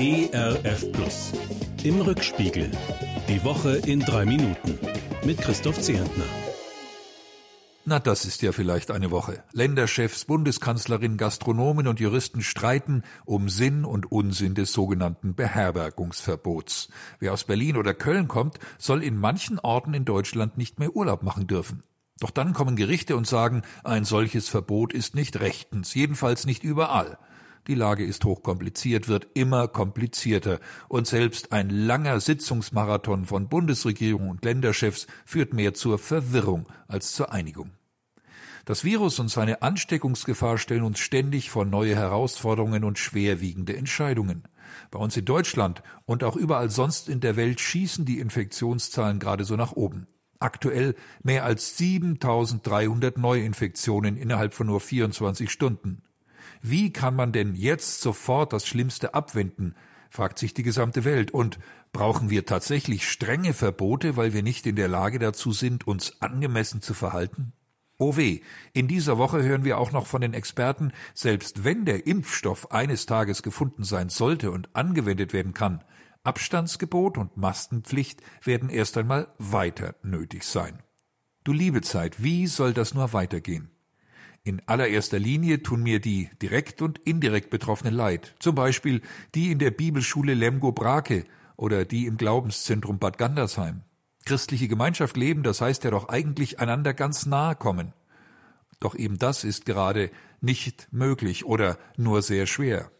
ERF Plus. Im Rückspiegel. Die Woche in drei Minuten. Mit Christoph Zehentner. Na, das ist ja vielleicht eine Woche. Länderchefs, Bundeskanzlerin, Gastronomen und Juristen streiten um Sinn und Unsinn des sogenannten Beherbergungsverbots. Wer aus Berlin oder Köln kommt, soll in manchen Orten in Deutschland nicht mehr Urlaub machen dürfen. Doch dann kommen Gerichte und sagen, ein solches Verbot ist nicht rechtens, jedenfalls nicht überall. Die Lage ist hochkompliziert, wird immer komplizierter, und selbst ein langer Sitzungsmarathon von Bundesregierung und Länderchefs führt mehr zur Verwirrung als zur Einigung. Das Virus und seine Ansteckungsgefahr stellen uns ständig vor neue Herausforderungen und schwerwiegende Entscheidungen. Bei uns in Deutschland und auch überall sonst in der Welt schießen die Infektionszahlen gerade so nach oben. Aktuell mehr als 7300 Neuinfektionen innerhalb von nur 24 Stunden. Wie kann man denn jetzt sofort das Schlimmste abwenden? fragt sich die gesamte Welt. Und brauchen wir tatsächlich strenge Verbote, weil wir nicht in der Lage dazu sind, uns angemessen zu verhalten? Oh weh, in dieser Woche hören wir auch noch von den Experten, selbst wenn der Impfstoff eines Tages gefunden sein sollte und angewendet werden kann, Abstandsgebot und Maskenpflicht werden erst einmal weiter nötig sein. Du liebe Zeit, wie soll das nur weitergehen? In allererster Linie tun mir die direkt und indirekt Betroffenen leid, zum Beispiel die in der Bibelschule Lemgo-Brake oder die im Glaubenszentrum Bad Gandersheim. Christliche Gemeinschaft leben, das heißt ja doch eigentlich einander ganz nahe kommen. Doch eben das ist gerade nicht möglich oder nur sehr schwer.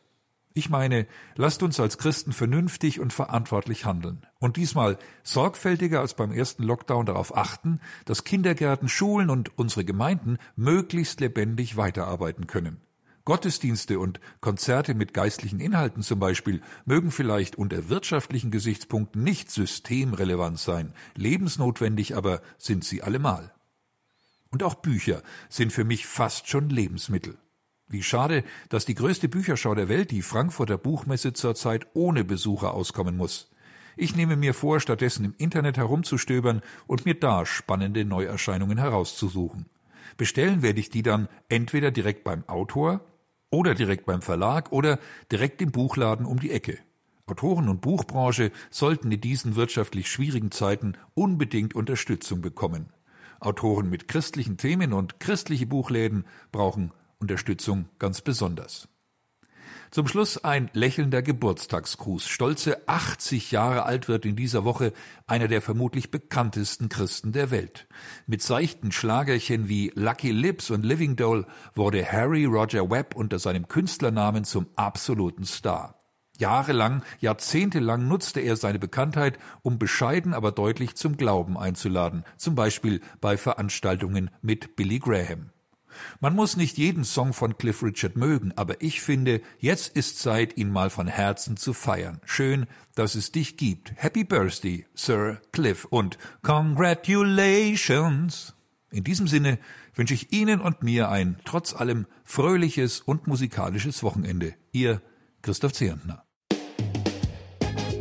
Ich meine, lasst uns als Christen vernünftig und verantwortlich handeln und diesmal sorgfältiger als beim ersten Lockdown darauf achten, dass Kindergärten, Schulen und unsere Gemeinden möglichst lebendig weiterarbeiten können. Gottesdienste und Konzerte mit geistlichen Inhalten zum Beispiel mögen vielleicht unter wirtschaftlichen Gesichtspunkten nicht systemrelevant sein, lebensnotwendig aber sind sie allemal. Und auch Bücher sind für mich fast schon Lebensmittel. Wie schade, dass die größte Bücherschau der Welt, die Frankfurter Buchmesse, zurzeit ohne Besucher auskommen muss. Ich nehme mir vor, stattdessen im Internet herumzustöbern und mir da spannende Neuerscheinungen herauszusuchen. Bestellen werde ich die dann entweder direkt beim Autor oder direkt beim Verlag oder direkt im Buchladen um die Ecke. Autoren und Buchbranche sollten in diesen wirtschaftlich schwierigen Zeiten unbedingt Unterstützung bekommen. Autoren mit christlichen Themen und christliche Buchläden brauchen Unterstützung ganz besonders. Zum Schluss ein lächelnder Geburtstagsgruß. Stolze 80 Jahre alt wird in dieser Woche einer der vermutlich bekanntesten Christen der Welt. Mit seichten Schlagerchen wie Lucky Lips und Living Doll wurde Harry Roger Webb unter seinem Künstlernamen zum absoluten Star. Jahrelang, jahrzehntelang nutzte er seine Bekanntheit, um bescheiden aber deutlich zum Glauben einzuladen, zum Beispiel bei Veranstaltungen mit Billy Graham. Man muss nicht jeden Song von Cliff Richard mögen, aber ich finde, jetzt ist Zeit, ihn mal von Herzen zu feiern. Schön, dass es dich gibt. Happy Birthday, Sir Cliff und Congratulations. In diesem Sinne wünsche ich Ihnen und mir ein trotz allem fröhliches und musikalisches Wochenende. Ihr Christoph Zehentner.